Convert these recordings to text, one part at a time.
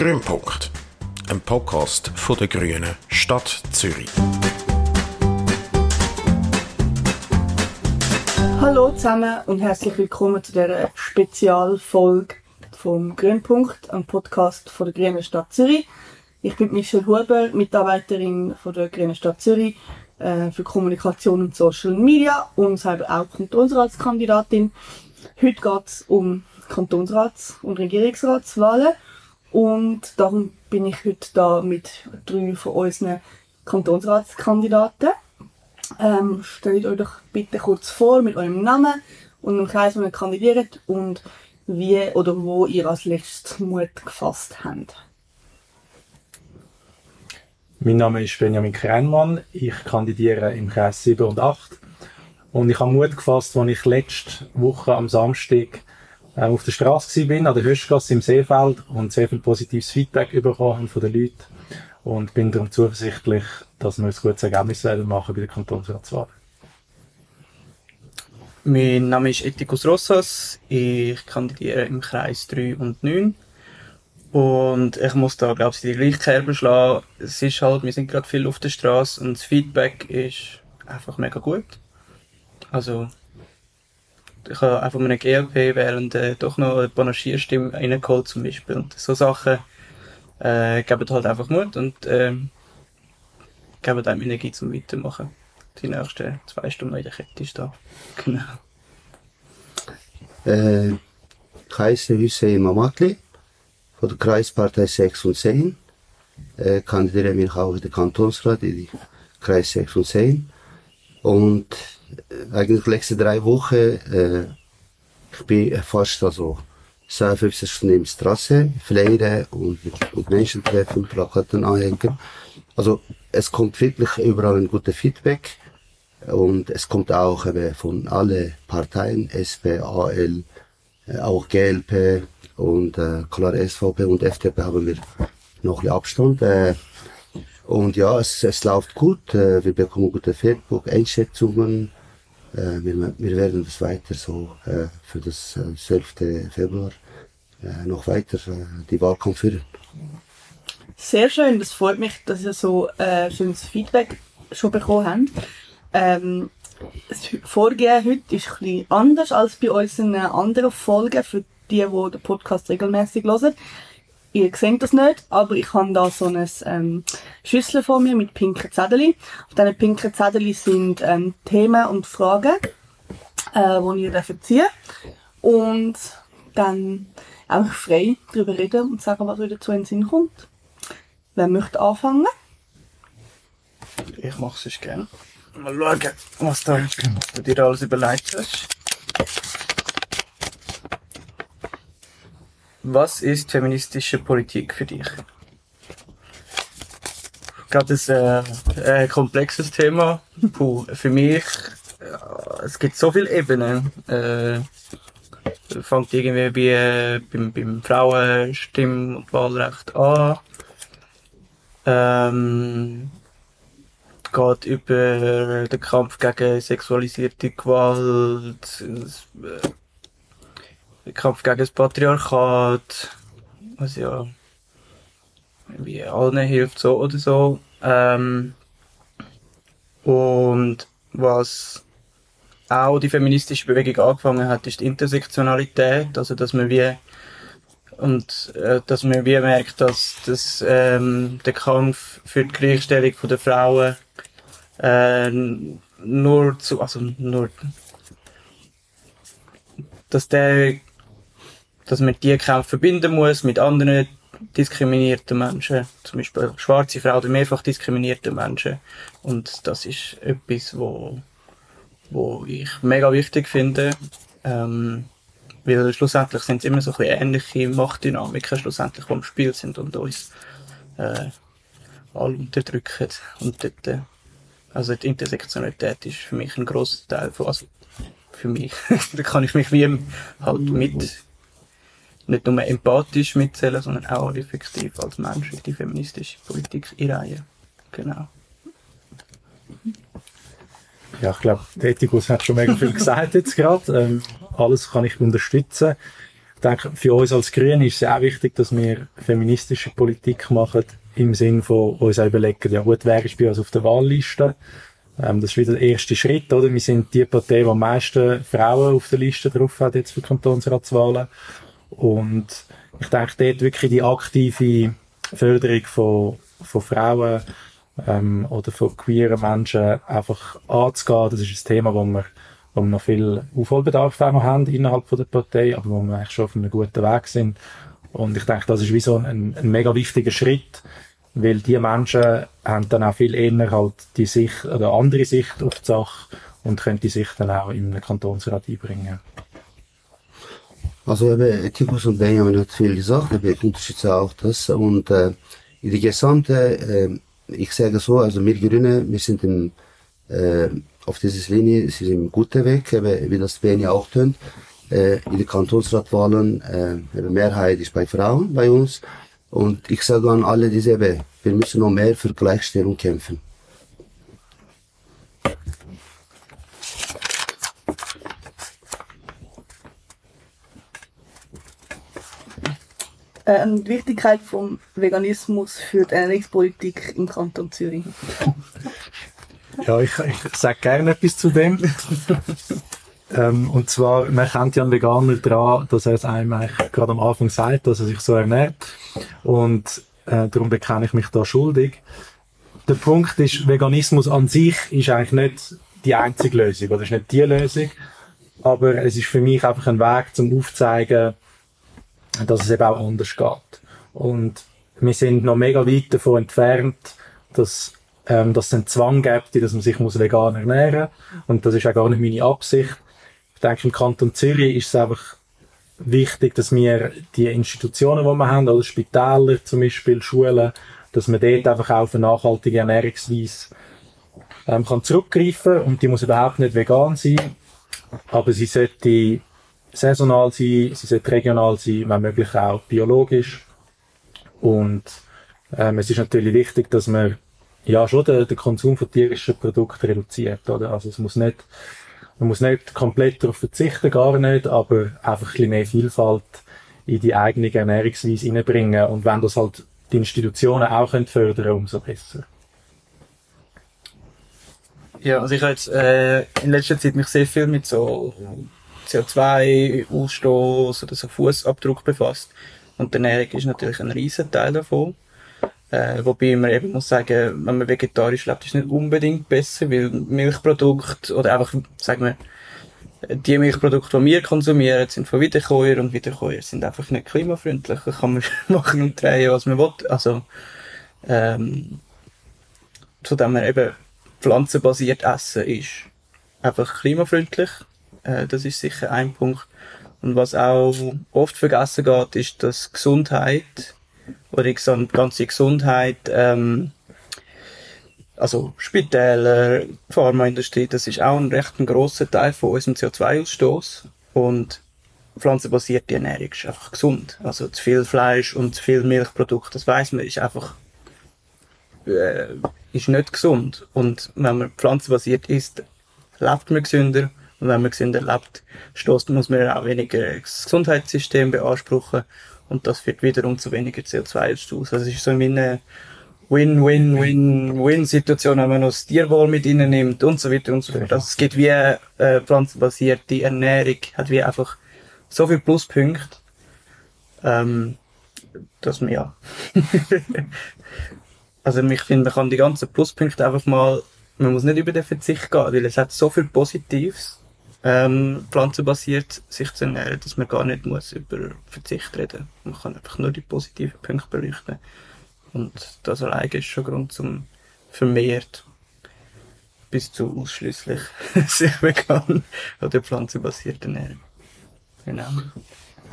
Grünpunkt, ein Podcast von der Grünen Stadt Zürich. Hallo zusammen und herzlich willkommen zu dieser Spezialfolge vom Grünpunkt, einem Podcast von der Grünen Stadt Zürich. Ich bin Michelle Huber, Mitarbeiterin von der Grünen Stadt Zürich äh, für Kommunikation und Social Media und selber auch Kantonsratskandidatin. Heute geht es um Kantonsrats- und Regierungsratswahlen und darum bin ich heute da mit drei von unseren Kantonsratskandidaten. Ähm, stellt euch doch bitte kurz vor mit eurem Namen und dem Kreis, wo ihr kandidiert und wie oder wo ihr als letztes Mut gefasst habt. Mein Name ist Benjamin Kreinmann. Ich kandidiere im Kreis 7 und 8. Und ich habe Mut gefasst, als ich letzte Woche am Samstag äh, auf der Straße bin, an der Höschgasse im Seefeld und sehr viel positives Feedback bekommen von den Leuten. Und bin darum zuversichtlich, dass wir ein gutes Ergebnis werden machen bei der Kantonsratswahl. Mein Name ist Etikus Rossas. Ich kandidiere im Kreis 3 und 9. Und ich muss da, glaube ich, die gleiche Kerbe schlagen. Es ist halt, wir sind gerade viel auf der Straße und das Feedback ist einfach mega gut. Also, ich habe einfach mit einer GLP während äh, doch noch eine Panagierstimme reingeholt zum Beispiel. Und so Sachen äh, geben halt einfach Mut und äh, geben einem Energie zum Weitermachen. Die nächsten zwei Stunden in der Kette da. Genau. Äh, ich heiße Hüseyin Mamatli von der Kreispartei 6 und 10. Äh, kandidiere mich auch in den Kantonsrat in die Kreis 6 und 10. Und äh, eigentlich die letzten drei Wochen, äh, ich bin fast also 57 Stunden der Straße, fliegen und mit Menschen treffen, Plakaten anhängen. Also es kommt wirklich überall ein gutes Feedback und es kommt auch eben von allen Parteien, SP, AL, äh, auch GLP und äh, klar SVP und FDP haben wir noch ein bisschen Abstand. Äh, und ja, es, es läuft gut, äh, wir bekommen gute Feedback, Einschätzungen. Äh, wir, wir werden das weiter so äh, für das äh, 12. Februar noch weiter die Wahlkampf führen. Sehr schön, das freut mich, dass ihr so äh, schönes Feedback schon bekommen habt. Ähm, das Vorgehen heute ist ein anders als bei unseren anderen Folgen für die, die den Podcast regelmäßig hören. Ihr seht das nicht, aber ich habe da so ein ähm, Schüssel vor mir mit pinken Zetteln. Auf diesen pinken Zetteln sind ähm, Themen und Fragen, äh, die ihr ziehen Und dann auch frei darüber reden und sagen, was euch dazu in den Sinn kommt. Wer möchte anfangen? Ich mache es gerne. Mal schauen, was, da, was du dir alles überlegt hast. Was ist feministische Politik für dich? Gerade ein äh, äh, komplexes Thema. Puh, für mich, äh, es gibt so viele Ebenen. Äh, fängt irgendwie bei, äh, beim, beim Frauenstimm- und Wahlrecht an. Ähm, geht über den Kampf gegen sexualisierte Gewalt, äh, Kampf gegen das Patriarchat, was ja wie allen hilft, so oder so. Ähm, und was auch die feministische Bewegung angefangen hat, ist die Intersektionalität, also dass man wie und äh, dass man wie merkt, dass das, ähm, der Kampf für die Gleichstellung der Frauen äh, nur zu, also nur, dass der, dass man die Kämpfe verbinden muss mit anderen diskriminierten Menschen, zum Beispiel schwarze Frauen oder mehrfach diskriminierten Menschen. Und das ist etwas, wo, wo ich mega wichtig finde. Ähm, weil schlussendlich sind es immer so ein bisschen ähnliche Machtdynamiken, schlussendlich, die im Spiel sind und uns äh, alle unterdrücken. Und dort, äh, also die Intersektionalität ist für mich ein grosser Teil von, also für mich, da kann ich mich wie halt mit, nicht nur empathisch mitzählen, sondern auch effektiv als Mensch in die feministische Politik einreihen. Genau. Ja, ich glaube, der hat schon mega viel gesagt jetzt gerade. Ähm, alles kann ich unterstützen. Ich denke, für uns als Grüne ist es auch wichtig, dass wir feministische Politik machen, im Sinn von uns auch überlegen, ja gut, wer ist bei uns auf der Wahlliste? Ähm, das ist wieder der erste Schritt, oder? Wir sind die Partei, die am meisten Frauen auf der Liste drauf hat, jetzt für Kantonsratswahlen. Und ich denke, dort wirklich die aktive Förderung von, von Frauen, ähm, oder von queeren Menschen einfach anzugehen, das ist ein Thema, wo wir, wo wir noch viel Aufholbedarf haben innerhalb der Partei, aber wo wir eigentlich schon auf einem guten Weg sind. Und ich denke, das ist wie so ein, ein mega wichtiger Schritt, weil die Menschen haben dann auch viel eher halt die Sicht oder andere Sicht auf die Sache und können die Sicht dann auch in den Kantonsrat einbringen. Also eben, Tikus und Benjamin hat viel gesagt, aber ich unterstütze auch das. Und äh, in die gesamte, äh, ich sage so, also wir Grüne, wir sind im, äh, auf dieser Linie, sie sind im guten Weg, eben, wie das Benja auch tönt. Äh, in den Kantonsratwahlen, äh, eben Mehrheit ist bei Frauen bei uns. Und ich sage an alle dieselbe, wir müssen noch mehr für Gleichstellung kämpfen. Äh, die Wichtigkeit vom Veganismus für die Ernährungspolitik im Kanton Zürich. Ja, ich, ich sage gerne etwas zu dem. ähm, und zwar, man kennt ja einen Veganer daran, dass er es einem eigentlich gerade am Anfang sagt, dass er sich so ernährt. Und äh, darum bekenne ich mich da schuldig. Der Punkt ist, Veganismus an sich ist eigentlich nicht die einzige Lösung, oder ist nicht die Lösung. Aber es ist für mich einfach ein Weg, zum aufzeigen, dass es eben auch anders geht. Und wir sind noch mega weit davon entfernt, dass, ähm, dass es einen Zwang gibt, dass man sich muss vegan ernähren muss. Und das ist auch gar nicht meine Absicht. Ich denke, im Kanton Zürich ist es einfach wichtig, dass wir die Institutionen, die wir haben, also Spitäler zum Beispiel, Schulen, dass man dort einfach auf eine nachhaltige Ernährungsweise ähm, kann zurückgreifen und die muss überhaupt nicht vegan sein, aber sie sollte saisonal sein, sie sollte regional sein, wenn möglich auch biologisch. Und ähm, es ist natürlich wichtig, dass man ja schon den, den Konsum von tierischen Produkten reduziert, oder? Also es muss nicht, man muss nicht komplett darauf verzichten, gar nicht, aber einfach ein bisschen mehr Vielfalt in die eigene Ernährungsweise hineinbringen. Und wenn das halt die Institutionen auch können fördern umso besser. Ja, also ich habe jetzt äh, in letzter Zeit mich sehr viel mit so CO2-Ausstoß oder so Fußabdruck befasst. Und die Ernährung ist natürlich ein riesen Teil davon. Äh, wobei man eben muss sagen, wenn man vegetarisch lebt, ist es nicht unbedingt besser, weil Milchprodukte oder einfach, sagen wir, die Milchprodukte, die wir konsumieren, sind von Wiederkäuer und Wiederkäuer sind einfach nicht klimafreundlich. Da kann man machen und drehen, was man will. Also, ähm, zu dem man eben pflanzenbasiert essen ist einfach klimafreundlich. Äh, das ist sicher ein Punkt. Und was auch oft vergessen geht, ist, dass Gesundheit oder die ganze Gesundheit, ähm, also Spitäler, Pharmaindustrie, das ist auch ein recht ein grosser Teil von unserem CO2-Ausstoß. Und pflanzenbasierte Ernährung ist einfach gesund. Also zu viel Fleisch und zu viel Milchprodukte, das weiß man, ist einfach äh, ist nicht gesund. Und wenn man pflanzenbasiert isst, lebt man gesünder und wenn man gesünder lebt, stoßt, muss man auch weniger das Gesundheitssystem beanspruchen. Und das führt wiederum zu weniger CO2-Ausstoß. Also es ist so eine Win-Win-Win-Win-Situation, wenn man noch das Tierwohl mit innen nimmt und so weiter und so fort. Also es geht wie äh, pflanzenbasierte Ernährung, hat wie einfach so viele Pluspunkte, ähm, dass man ja. also ich finde, man kann die ganzen Pluspunkte einfach mal, man muss nicht über den Verzicht gehen, weil es hat so viel Positives ähm, pflanzenbasiert sich zu ernähren, dass man gar nicht muss über Verzicht reden Man kann einfach nur die positiven Punkte beleuchten. Und das alleine ist schon Grund zum vermehrt bis zu ausschließlich sich vegan oder pflanzenbasiert ernähren. Genau.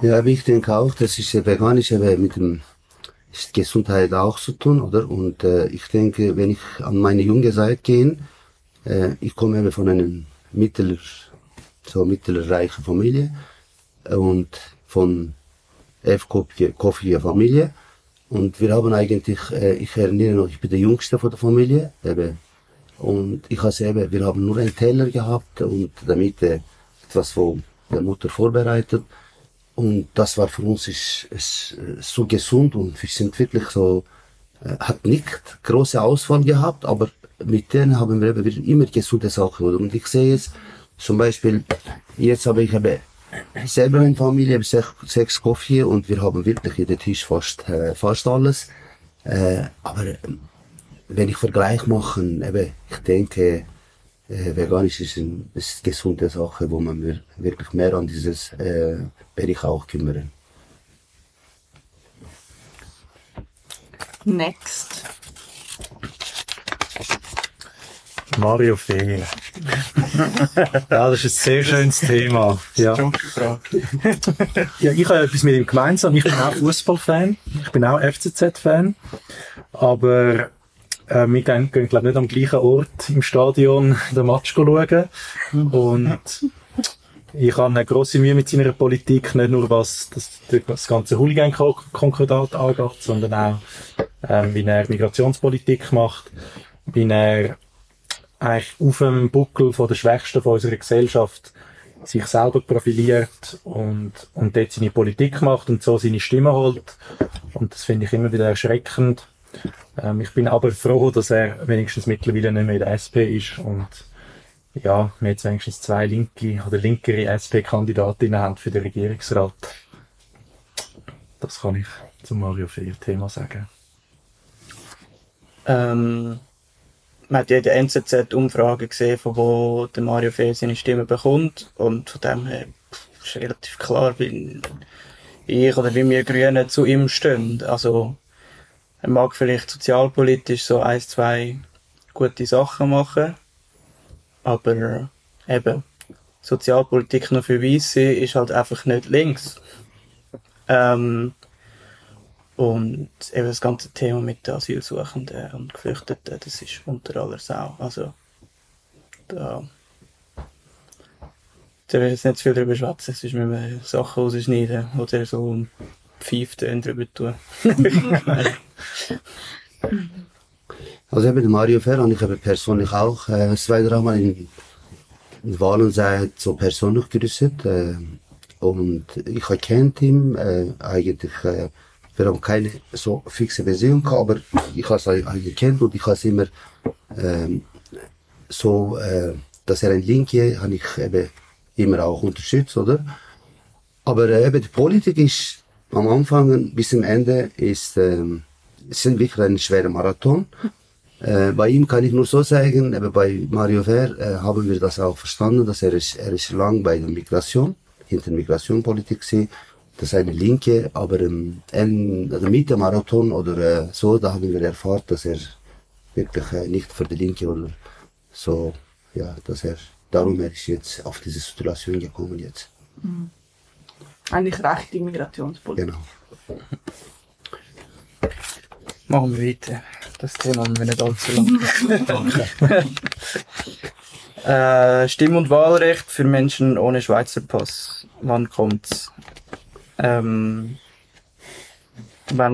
Ja, aber ich denke auch, das ist ja veganisch mit dem ist Gesundheit auch zu tun, oder? Und äh, ich denke, wenn ich an meine junge Zeit gehe, äh, ich komme eben von einem mittel so mittelreiche Familie und von elf koffiger Familie. Und wir haben eigentlich, äh, ich erinnere noch, ich bin der Jüngste von der Familie, eben. Und ich habe eben, wir haben nur einen Teller gehabt und damit äh, etwas von der Mutter vorbereitet. und das war für uns ist, ist, äh, so gesund und wir sind wirklich so, äh, hat nicht große Auswahl gehabt, aber mit denen haben wir eben immer gesunde Sachen. Und ich sehe jetzt zum Beispiel, jetzt habe ich eben selber eine Familie, sechs, sechs Kaffee und wir haben wirklich jeden Tisch fast, äh, fast alles. Äh, aber äh, wenn ich Vergleich mache, eben, ich denke, äh, veganisch ist eine, eine gesunde Sache, wo man wir wirklich mehr an dieses äh, Bereich auch kümmern. Next. Mario Fehl. ja, das ist ein sehr schönes Thema. Ja. Ja, ich habe etwas mit ihm gemeinsam. Ich bin auch Fußballfan. Ich bin auch FCZ-Fan. Aber äh, wir gehen, gehen glaube nicht am gleichen Ort im Stadion den Match schauen. Und ich habe eine grosse Mühe mit seiner Politik, nicht nur was das, das ganze Hooligan-Konkordat angeht, sondern auch, ähm, wie er Migrationspolitik macht, wie er eigentlich auf dem Buckel von der Schwächsten von unserer Gesellschaft sich selber profiliert und, und dort seine Politik macht und so seine Stimme holt. Und das finde ich immer wieder erschreckend. Ähm, ich bin aber froh, dass er wenigstens mittlerweile nicht mehr in der SP ist und ja, wir jetzt wenigstens zwei linke oder linkere SP-Kandidatinnen haben für den Regierungsrat. Das kann ich zum Mario Fehr-Thema sagen. Ähm, man hat ja in NZZ-Umfrage gesehen, von wo der Mario Fehr seine Stimme bekommt. Und von dem her ist relativ klar, wie ich oder wie wir Grünen zu ihm stehen. Also, er mag vielleicht sozialpolitisch so ein, zwei gute Sachen machen, aber eben, Sozialpolitik nur für Weisse ist halt einfach nicht links. Ähm, und eben das ganze Thema mit den Asylsuchenden und Geflüchteten, das ist unter aller Sau. Also, da, da will ich jetzt nicht zu viel drüber schwätzen, sonst müssen wir Sachen rausschneiden oder so ein Pfeiften drüber tun. Also eben Mario Fer habe ich eben persönlich auch äh, zwei, dreimal in, in Wahlen so persönlich gerüstet. Äh, und ich habe kennt ihn äh, eigentlich äh, wir haben keine so fixe Beziehung gehabt, aber ich habe es eigentlich kennt und ich habe es immer ähm, so, äh, dass er ein Linke, habe ich eben immer auch unterstützt, oder? Aber äh, eben die Politik ist am Anfang bis zum Ende ist, ähm, sind wirklich ein schwerer Marathon. Äh, bei ihm kann ich nur so sagen, eben bei Mario Ver äh, haben wir das auch verstanden, dass er ist, er ist lang bei der Migration, hinter Migrationpolitik sie das ist eine Linke, aber im ähm, also mit dem Marathon oder äh, so, da haben wir erfahren, dass er wirklich äh, nicht für die Linke oder so, ja, dass er, darum er ist jetzt auf diese Situation gekommen jetzt. Mhm. Eigentlich rechte Migrationspolitik. Genau. Machen wir weiter. Das Thema haben wir nicht allzu lang. äh, Stimm- und Wahlrecht für Menschen ohne Schweizer Pass. Wann kommt's? Ähm,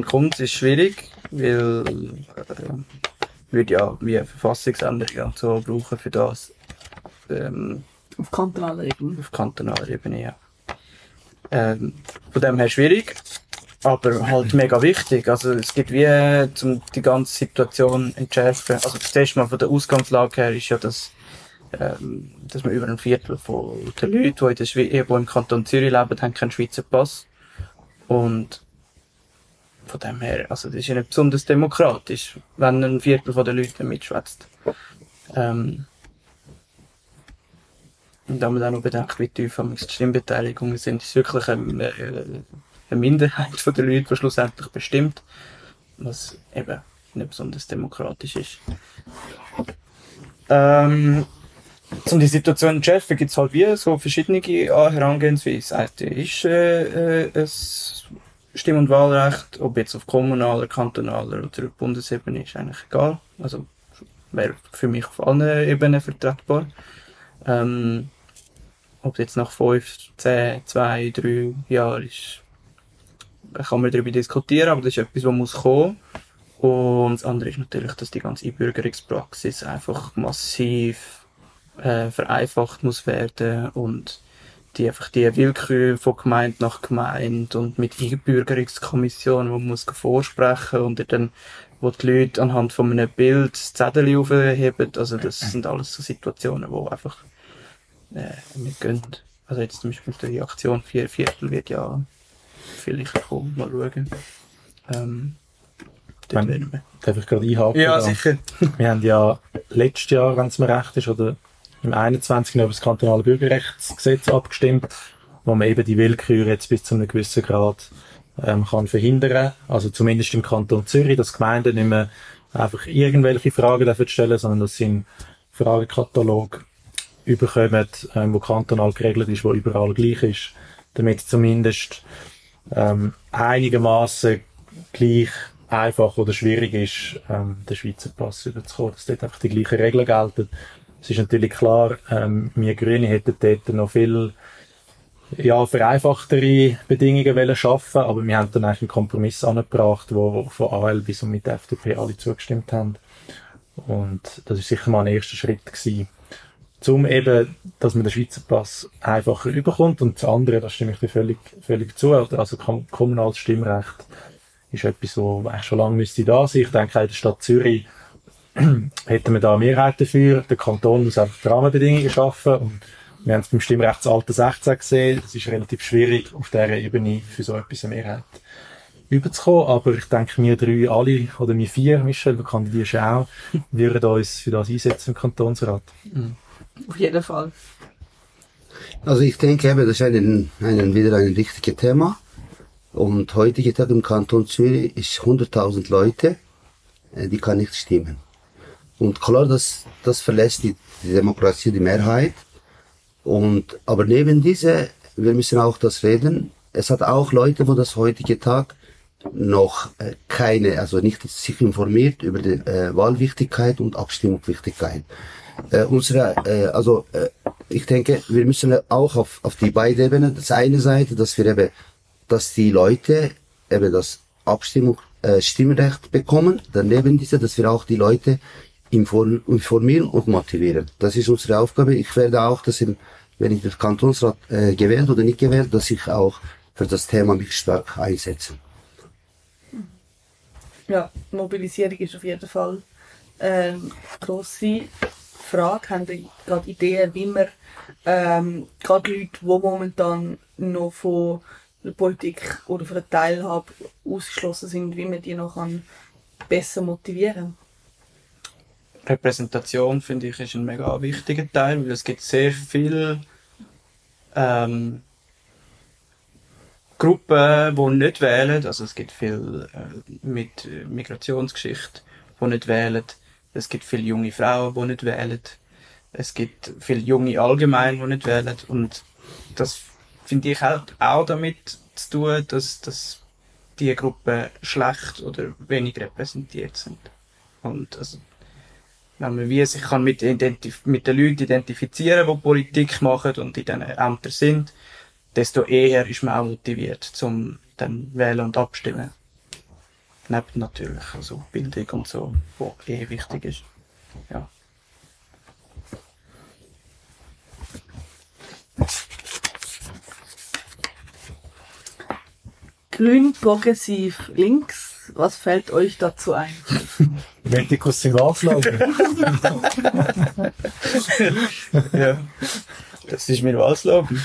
kommt, ist schwierig, weil äh, würde ja wie eine Verfassungsänderung so brauchen für das. Ähm, auf kantonaler Ebene. Auf kantonaler Ebene, ja. Ähm, von dem her schwierig, aber halt mega wichtig. Also es gibt wie, um die ganze Situation entschärfen. Also das erste Mal von der Ausgangslage her ist ja, dass ähm, dass man über ein Viertel von den Leuten, die, in der Schwe die im Kanton Zürich leben, haben keinen Schweizer Pass. Und von dem her, also das ist ja nicht besonders demokratisch, wenn ein Viertel von den Leuten mitschwätzt. Ähm, und da man dann noch bedenkt, wie tief die Stimmbeteiligungen sind, ist wirklich eine, äh, eine Minderheit von den Leuten, die schlussendlich bestimmt, was eben nicht besonders demokratisch ist. Ähm, um die Situation zu entschärfen, gibt es halt wie so verschiedene Herangehensweisen. Eine ist äh, äh, ein Stimm- und Wahlrecht, ob jetzt auf kommunaler, kantonaler oder Bundesebene, ist eigentlich egal. Also wäre für mich auf allen Ebenen vertretbar. Ähm, ob jetzt nach 5, 10, 2, 3 Jahren ist, kann man darüber diskutieren, aber das ist etwas, was muss kommen. Und das andere ist natürlich, dass die ganze Einbürgerungspraxis einfach massiv äh, vereinfacht muss werden und die einfach die Willkür von Gemeinde nach Gemeinde und mit Einbürgerungskommission, wo man muss vorsprechen und dann, wo die Leute anhand von einem Bild das Zettel aufheben, also das sind alles so Situationen, wo einfach äh, nicht gehen. Also jetzt zum Beispiel die Aktion vier Viertel wird ja vielleicht kommen, mal schauen. Ähm, dort Wenn- werden wir. Darf ich gerade einhaken? Ja, da? sicher. Wir haben ja letztes Jahr, wenn es mir recht ist, oder im 21. über das kantonale Bürgerrechtsgesetz abgestimmt, wo man eben die Willkür jetzt bis zu einem gewissen Grad ähm, kann verhindern. Also zumindest im Kanton Zürich, dass Gemeinden nicht mehr einfach irgendwelche Fragen dürfen stellen, sondern dass sie einen Fragekatalog überkommen, ähm, wo kantonal geregelt ist, wo überall gleich ist, damit zumindest ähm, einigermaßen gleich einfach oder schwierig ist, ähm, den Schweizer Pass überzukommen, dass dort einfach die gleichen Regeln gelten. Es ist natürlich klar, ähm, wir Grüne hätten dort noch viel ja, vereinfachtere Bedingungen wollen schaffen, aber wir haben dann eigentlich einen Kompromiss angebracht, wo von AL bis und mit der FDP alle zugestimmt haben. Und das ist sicher mal ein erster Schritt gewesen, zum eben, dass man den Schweizer Pass einfacher überkommt und das andere, da stimme ich dir völlig, völlig zu, also kom- kommunales Stimmrecht ist etwas, wo eigentlich schon lange müsste da sein. Ich denke, in der Stadt Zürich hätten wir da eine Mehrheit dafür. Der Kanton muss einfach die Rahmenbedingungen schaffen und wir haben es beim Stimmrechtsalter 16 gesehen. Es ist relativ schwierig, auf dieser Ebene für so etwas eine Mehrheit überzukommen. Aber ich denke, wir drei, alle, oder wir vier, Michel, du kandidierst ja auch, würden uns für das einsetzen im Kantonsrat. Auf jeden Fall. Also ich denke eben, das ist ein, ein, wieder ein wichtiges Thema. Und heutige Tag im Kanton Zürich ist 100.000 Leute, äh, die kann nicht stimmen. Und klar, das, das verlässt die, Demokratie, die Mehrheit. Und, aber neben diese, wir müssen auch das reden, es hat auch Leute, wo das heutige Tag noch äh, keine, also nicht sich informiert über die äh, Wahlwichtigkeit und Abstimmungswichtigkeit. Äh, unsere, äh, also äh, ich denke, wir müssen auch auf, auf die beiden Ebenen, das eine Seite, dass wir eben, dass die Leute eben das Abstimmung, äh, Stimmrecht bekommen, daneben diese, dass wir auch die Leute informieren und motivieren. Das ist unsere Aufgabe. Ich werde auch, dass im, wenn ich den Kantonsrat äh, gewählt oder nicht gewählt, dass ich auch für das Thema mich stark einsetze. Ja, Mobilisierung ist auf jeden Fall eine grosse Frage. Haben Sie gerade Ideen, wie man ähm, gerade Leute, die momentan noch von der Politik oder von der Teilhabe ausgeschlossen sind, wie man die noch kann besser motivieren Repräsentation finde ich ist ein mega wichtiger Teil, weil es gibt sehr viel ähm, Gruppen, die nicht wählen. Also es gibt viel äh, mit Migrationsgeschichte, die nicht wählen. Es gibt viele junge Frauen, die nicht wählen. Es gibt viele junge allgemein, die nicht wählen. Und das finde ich halt auch damit zu tun, dass, dass die Gruppen schlecht oder wenig repräsentiert sind. Und also, wenn man wie sich kann mit, identif mit den Leuten identifizieren, die Politik machen und in diesen Ämtern sind, desto eher ist man auch motiviert zum dann wählen und abstimmen. Neben natürlich also Bildung und so, wo eh wichtig ist. Ja. Grün, progressiv, links. Was fällt euch dazu ein? Medikus im Wahlslogan. ja. Das ist mein Wahlslogan.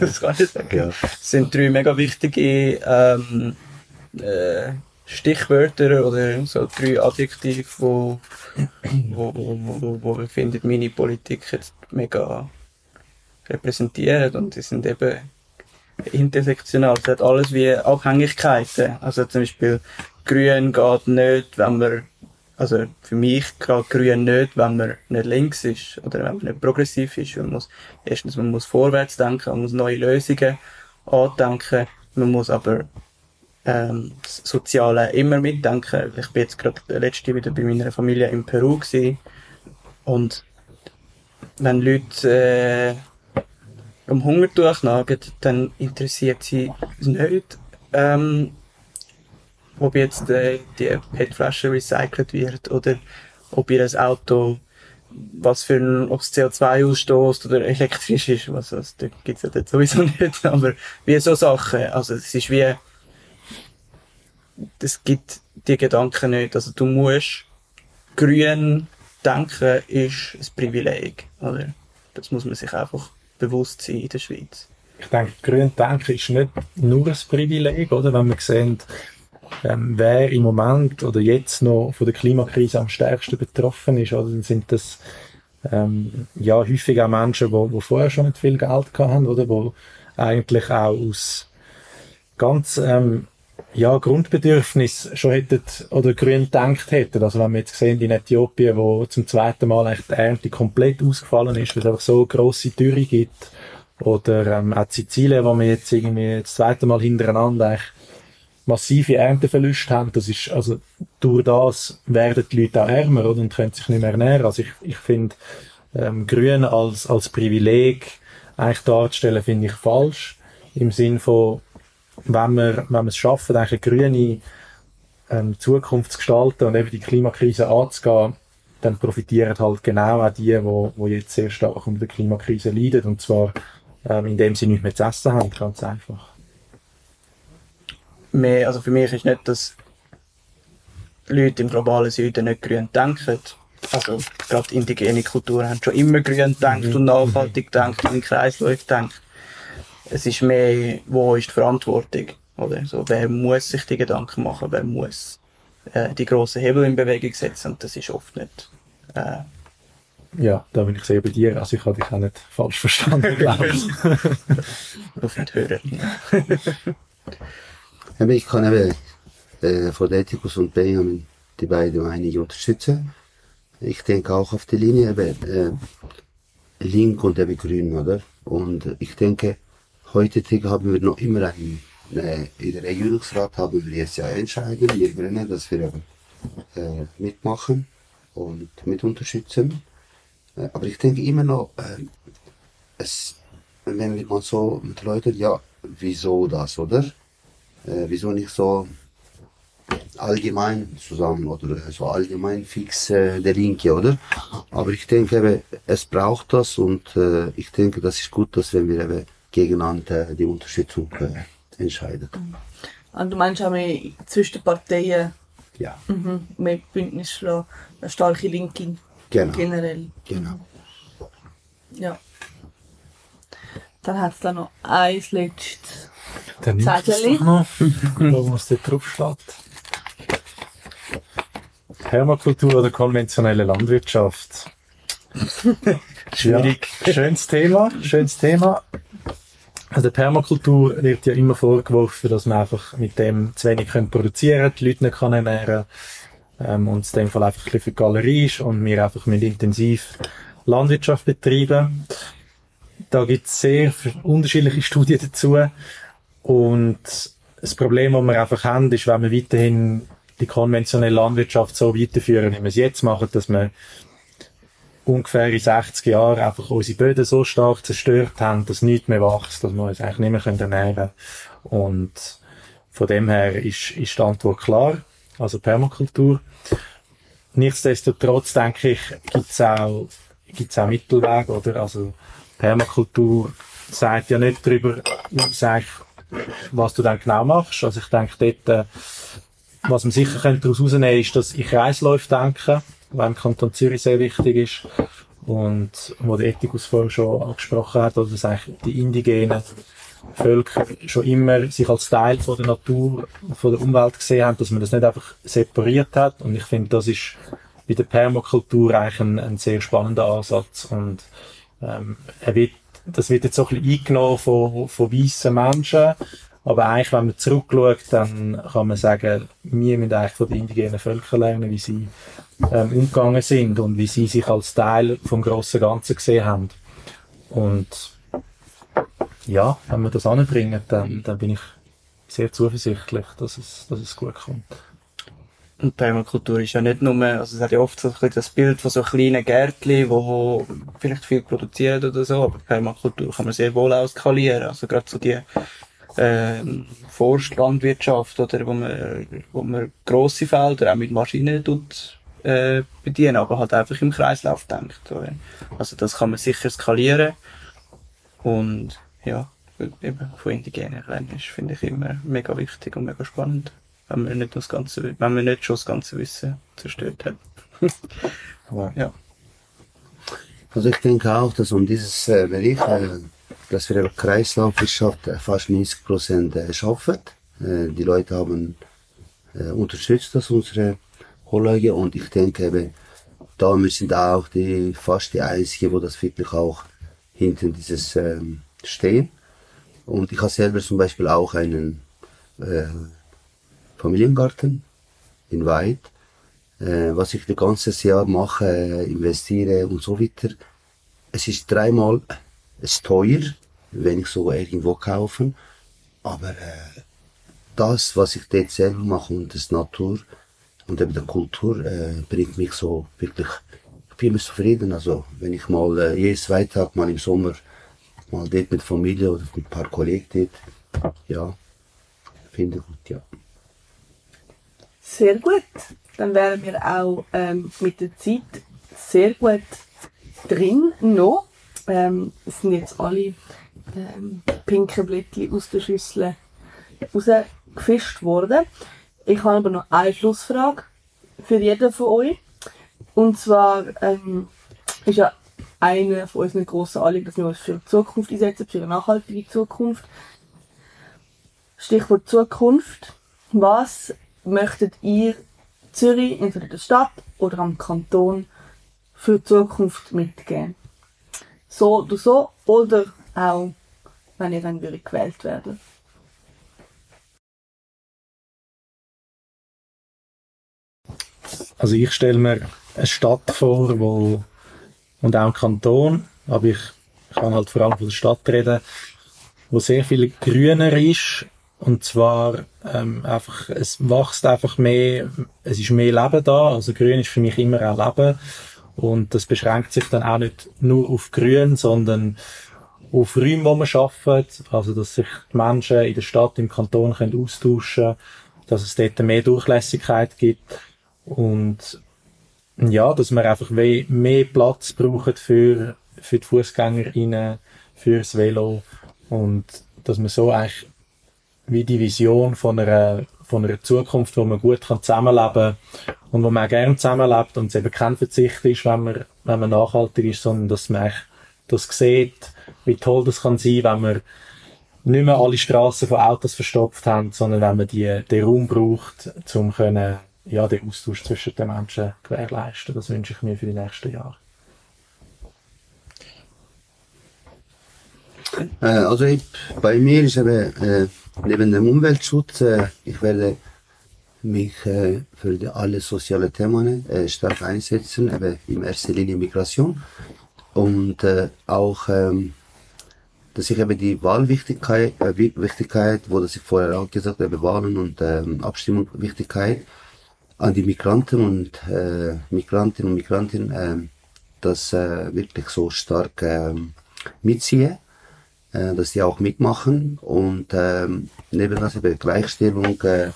das kann ich sagen. Ja. Das sind drei mega wichtige ähm, äh, Stichwörter oder so drei Adjektive, wo, wo, wo, wo, wo ich finde, meine Politik jetzt mega repräsentieren und die sind eben intersektional. Es hat alles wie Abhängigkeiten. Also zum Beispiel Grün geht nicht, wenn man also für mich geht grün nicht, wenn man nicht links ist oder wenn man nicht progressiv ist. Man muss, erstens, man muss vorwärts denken, man muss neue Lösungen andenken, man muss aber ähm, das Soziale immer mitdenken. Ich bin jetzt gerade letzte wieder bei meiner Familie in Peru gewesen und wenn Leute äh, am Hungertuch nagen, dann interessiert sie nicht, ähm, ob jetzt äh, die PET-Flasche recycelt wird oder ob ihr Auto was für ein, ob es CO2 ausstößt oder elektrisch ist, was, was, da gibt's ja dort sowieso nicht, aber wie so Sachen, also es ist wie, es gibt die Gedanken nicht, also du musst grün denken ist ein Privileg, oder? Das muss man sich einfach bewusst sein in der Schweiz. Ich denke, grün denken ist nicht nur ein Privileg, oder? Wenn wir sehen, ähm, wer im Moment oder jetzt noch von der Klimakrise am stärksten betroffen ist, oder? Dann sind das ähm, ja häufig auch Menschen, die, die vorher schon nicht viel Geld haben, oder? Die eigentlich auch aus ganz ähm, ja, Grundbedürfnis schon hätten oder grün gedacht hätten. Also wenn wir jetzt sehen in Äthiopien, wo zum zweiten Mal eigentlich die Ernte komplett ausgefallen ist, weil es einfach so grosse Dürre gibt. Oder ähm, auch Sizilien, wo wir jetzt irgendwie das zweite Mal hintereinander eigentlich massive Ernteverluste haben. Das ist, also durch das werden die Leute auch ärmer oder, und können sich nicht mehr ernähren. Also ich, ich finde, ähm, Grün als, als Privileg eigentlich darzustellen, finde ich falsch. Im Sinn von, wenn wir, wenn wir es schaffen, eigentlich eine grüne ähm, Zukunft zu gestalten und eben die Klimakrise anzugehen, dann profitieren halt genau auch die, wo, wo jetzt sehr stark unter der Klimakrise leiden. Und zwar, ähm, indem sie nicht mehr zu essen haben, ganz einfach. Mehr, also für mich ist nicht, dass Leute im globalen Süden nicht grün denken. Also, gerade indigene Kulturen haben schon immer grün gedacht Mhm. und nachhaltig gedacht und in Kreisläufe gedacht. Es ist mehr, wo ist die Verantwortung? Oder so, wer muss sich die Gedanken machen? Wer muss äh, die grossen Hebel in Bewegung setzen? Und das ist oft nicht. Äh, Ja, da bin ich sehr bei dir. Also ich habe dich auch nicht falsch verstanden, glaube ich. auf nicht hören. Aber ich kann eben äh, von Ethicus und Benjamin die beiden Meinungen unterstützen. Ich denke auch auf die Linie eben, äh, Link und eben Grün, oder? Und ich denke, heute haben wir noch immer einen, äh, in der Regierungsrat haben wir jetzt ja entscheiden, wir Grüne, dass wir eben, äh, mitmachen und mit unterstützen. Äh, aber ich denke immer noch, äh, es, wenn man so mit Leuten, ja, wieso das, oder? Äh, wieso nicht so allgemein zusammen oder so allgemein fix äh, der Linke, oder? Aber ich denke, es braucht das und äh, ich denke, das ist gut, dass wenn wir eben gegeneinander die Unterstützung äh, entscheiden. Und du meinst auch mehr zwischen den Parteien Ja, mhm, mehr Bündnis schlagen, eine starke Linke genau, generell. genau. Ja. Dann hat es da noch eins letztes. Dann nimmt es Zettel. doch noch. Schauen, was dort drauf steht. Permakultur oder konventionelle Landwirtschaft? Schwierig. Ja, schönes Thema, schönes Thema. Also der Permakultur wird ja immer vorgeworfen, dass man einfach mit dem zu wenig können produzieren die Leute nicht kann ernähren ähm, und es in dem Fall einfach ein bisschen für die Galerie ist und wir einfach mit intensiv Landwirtschaft betreiben. Da gibt es sehr unterschiedliche Studien dazu. Und das Problem, das wir einfach haben, ist, wenn wir weiterhin die konventionelle Landwirtschaft so weiterführen, wie wir es jetzt machen, dass wir ungefähr in 60 Jahren einfach unsere Böden so stark zerstört haben, dass nichts mehr wächst, dass wir uns eigentlich nicht mehr ernähren können. Und von dem her ist, ist die Antwort klar. Also Permakultur. Nichtsdestotrotz denke ich, gibt's auch, gibt's auch Mittelweg, oder? Also Permakultur sagt ja nicht darüber, sag, was du dann genau machst. Also ich denke dort, äh, was man sicher könnte daraus herausnehmen ist, dass ich Kreisläufe denke, was im Kanton Zürich sehr wichtig ist. Und wo der Ethikus vorher schon angesprochen hat, oder dass eigentlich die indigenen Völker schon immer sich als Teil von der Natur, von der Umwelt gesehen haben, dass man das nicht einfach separiert hat. Und ich finde, das ist bei der Permakultur eigentlich ein, ein sehr spannender Ansatz. Und ähm, er wird, das wird jetzt so ein bisschen eingenommen von, von weißen Menschen. Aber eigentlich, wenn man zurückschaut, dann kann man sagen, wir müssen eigentlich von den indigenen Völkern lernen, wie sie ähm, umgegangen sind und wie sie sich als Teil vom grossen Ganzen gesehen haben. Und ja, wenn wir das anbringen, dann, dann bin ich sehr zuversichtlich, dass es, dass es gut kommt. Und Permakultur ist ja nicht nur, also es hat ja oft so ein das Bild von so kleinen Gärtchen, wo vielleicht viel produzieren oder so, aber Permakultur kann man sehr wohl auch skalieren. Also gerade so die ähm, Forstlandwirtschaft oder wo man, wo man grosse Felder auch mit Maschinen tut äh, bedienen, aber halt einfach im Kreislauf denkt. Oder? Also das kann man sicher skalieren und ja, eben von indigener lernen ist, finde ich immer mega wichtig und mega spannend, wenn man nicht das ganze, wenn man nicht schon das ganze Wissen zerstört hat. ja. Also ich denke auch, dass um dieses äh, Bereich, äh, dass wir Kreislaufwirtschaft äh, fast 90 Prozent äh, schaffen. Äh, die Leute haben äh, unterstützt das unsere Kollegen und ich denke eben, da wir sind auch die, fast die Einzigen, wo das wirklich auch hinter dieses ähm, stehen. Und ich habe selber zum Beispiel auch einen äh, Familiengarten in Weid, äh, was ich das ganze Jahr mache, äh, investiere und so weiter. Es ist dreimal es teuer, wenn ich so irgendwo kaufen, aber äh, das, was ich dort selber mache und das Natur und eben der Kultur äh, bringt mich so wirklich, ich bin immer zufrieden. Also wenn ich mal äh, jeden zwei Tag mal im Sommer mal dort mit Familie oder mit ein paar Kollegen dort, ja, finde ich gut, ja. Sehr gut. Dann wären wir auch ähm, mit der Zeit sehr gut drin noch. Ähm, es sind jetzt alle ähm, pinke Blättchen aus der Schüssel rausgefischt worden. Ich habe aber noch eine Schlussfrage für jeden von euch. Und zwar ähm, ist ja eine von unseren grossen Anliegen, dass wir uns für die Zukunft einsetzen, für eine nachhaltige Zukunft. Stichwort Zukunft. Was möchtet ihr Zürich, entweder der Stadt oder am Kanton, für die Zukunft mitgeben? So oder so, oder auch, wenn ihr dann würde gewählt werden Also ich stelle mir eine Stadt vor, wo, und auch einen Kanton, aber ich kann halt vor allem von der Stadt reden, wo sehr viel grüner ist, und zwar ähm, einfach, es wächst einfach mehr, es ist mehr Leben da, also grün ist für mich immer auch Leben. Und das beschränkt sich dann auch nicht nur auf grün, sondern auf Räume, wo man arbeitet, also dass sich die Menschen in der Stadt, im Kanton können austauschen dass es dort mehr Durchlässigkeit gibt. Und ja, dass man einfach mehr Platz braucht für, für die Fußgängerinnen, fürs Velo. Und dass man so eigentlich wie die Vision von einer, von einer Zukunft, wo man gut zusammenleben kann und wo man auch gerne zusammenlebt und es eben kein Verzicht ist, wenn man, wenn man nachhaltig ist, sondern dass man das sieht, wie toll das kann sein, wenn man nicht mehr alle Straßen von Autos verstopft haben, sondern wenn man die, den Raum braucht, um können, ja, den Austausch zwischen den Menschen gewährleisten. Das wünsche ich mir für die nächsten Jahre. Also ich, bei mir ist eben äh, neben dem Umweltschutz, äh, ich werde mich äh, für alle sozialen Themen äh, stark einsetzen, eben in erster Linie Migration und äh, auch ähm, dass ich eben die Wahlwichtigkeit, äh, Wichtigkeit, wo das ich vorher auch gesagt habe, Wahlen und ähm, Abstimmung an die Migranten und äh, Migrantinnen und Migranten, äh, das äh, wirklich so stark äh, mitziehe, äh, dass die auch mitmachen und äh, neben das eben Gleichstellung, äh,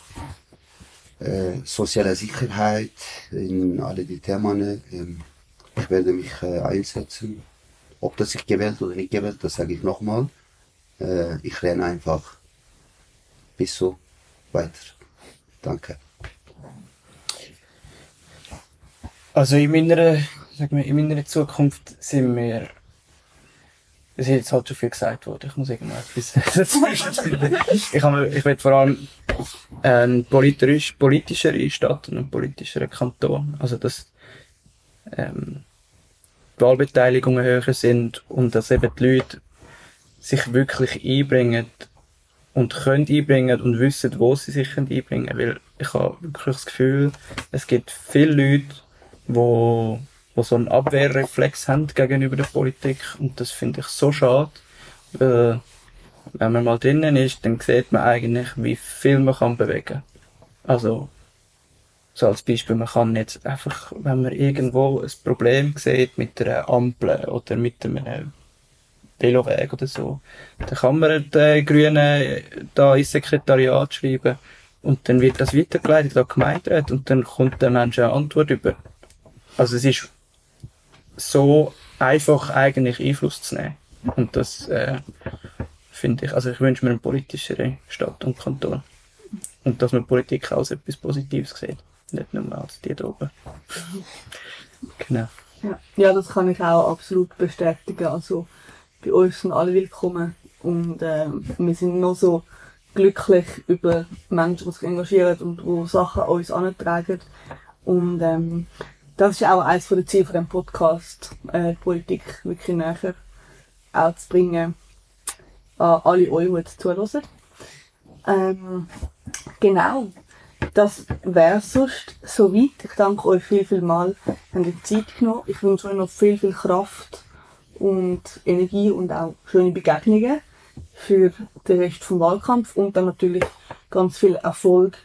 äh, soziale Sicherheit in alle die Themen. Äh, ich werde mich äh, einsetzen. Ob das ich gewählt oder nicht gewählt, das sage ich nochmal. Äh, ich renne einfach bis so weiter. Danke. Also in meiner, sag mal, in meiner Zukunft sind wir es ist jetzt halt schon viel gesagt worden. Ich muss irgendwas ich, habe, ich will vor allem eine politisch, politischere Stadt und einen politischeren Kanton. Also, dass ähm, die Wahlbeteiligungen höher sind und dass eben die Leute sich wirklich einbringen und können einbringen und wissen, wo sie sich einbringen können. Weil ich habe wirklich das Gefühl, es gibt viele Leute, die die so einen Abwehrreflex haben gegenüber der Politik. Und das finde ich so schade. Weil, wenn man mal drinnen ist, dann sieht man eigentlich, wie viel man kann bewegen. Also, so als Beispiel, man kann jetzt einfach, wenn man irgendwo ein Problem sieht mit einer Ampel oder mit einem Veloweg oder so, dann kann man den Grünen da ins Sekretariat schreiben und dann wird das weitergeleitet an Gemeinderat und dann kommt der Mensch eine Antwort über. Also es ist so einfach eigentlich Einfluss zu nehmen. Und das äh, finde ich, also ich wünsche mir eine politischere Stadt und Kanton. Und dass man Politik als etwas Positives sieht. Nicht nur als die da oben. genau. Ja. ja, das kann ich auch absolut bestätigen. Also bei uns sind alle willkommen und äh, wir sind noch so glücklich über Menschen, die sich engagieren und die Sachen uns antragen. Und ähm, das ist auch eines der Ziele von dem Podcast, äh, Politik wirklich näher auch zu bringen an alle euch, die jetzt zuhören. Ähm, genau. Das wäre sonst soweit. Ich danke euch viel, viel mal. Habt ihr Zeit genommen. Ich wünsche euch noch viel, viel Kraft und Energie und auch schöne Begegnungen für den Rest vom Wahlkampf und dann natürlich ganz viel Erfolg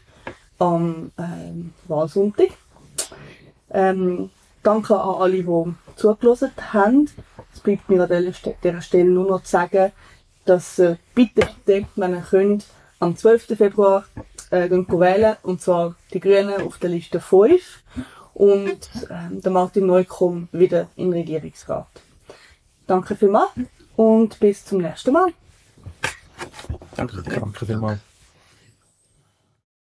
am ähm, Wahlsonntag. Ähm, danke an alle, die zugelassen haben. Es bleibt mir an dieser Stelle nur noch zu sagen, dass äh, bitte, bitte, wenn ihr könnt, am 12. Februar äh, wählen, und zwar die Grünen auf der Liste 5 und ähm, der Martin Neukomm wieder in Regierungsrat. Danke vielmals und bis zum nächsten Mal. Danke. Danke vielmals.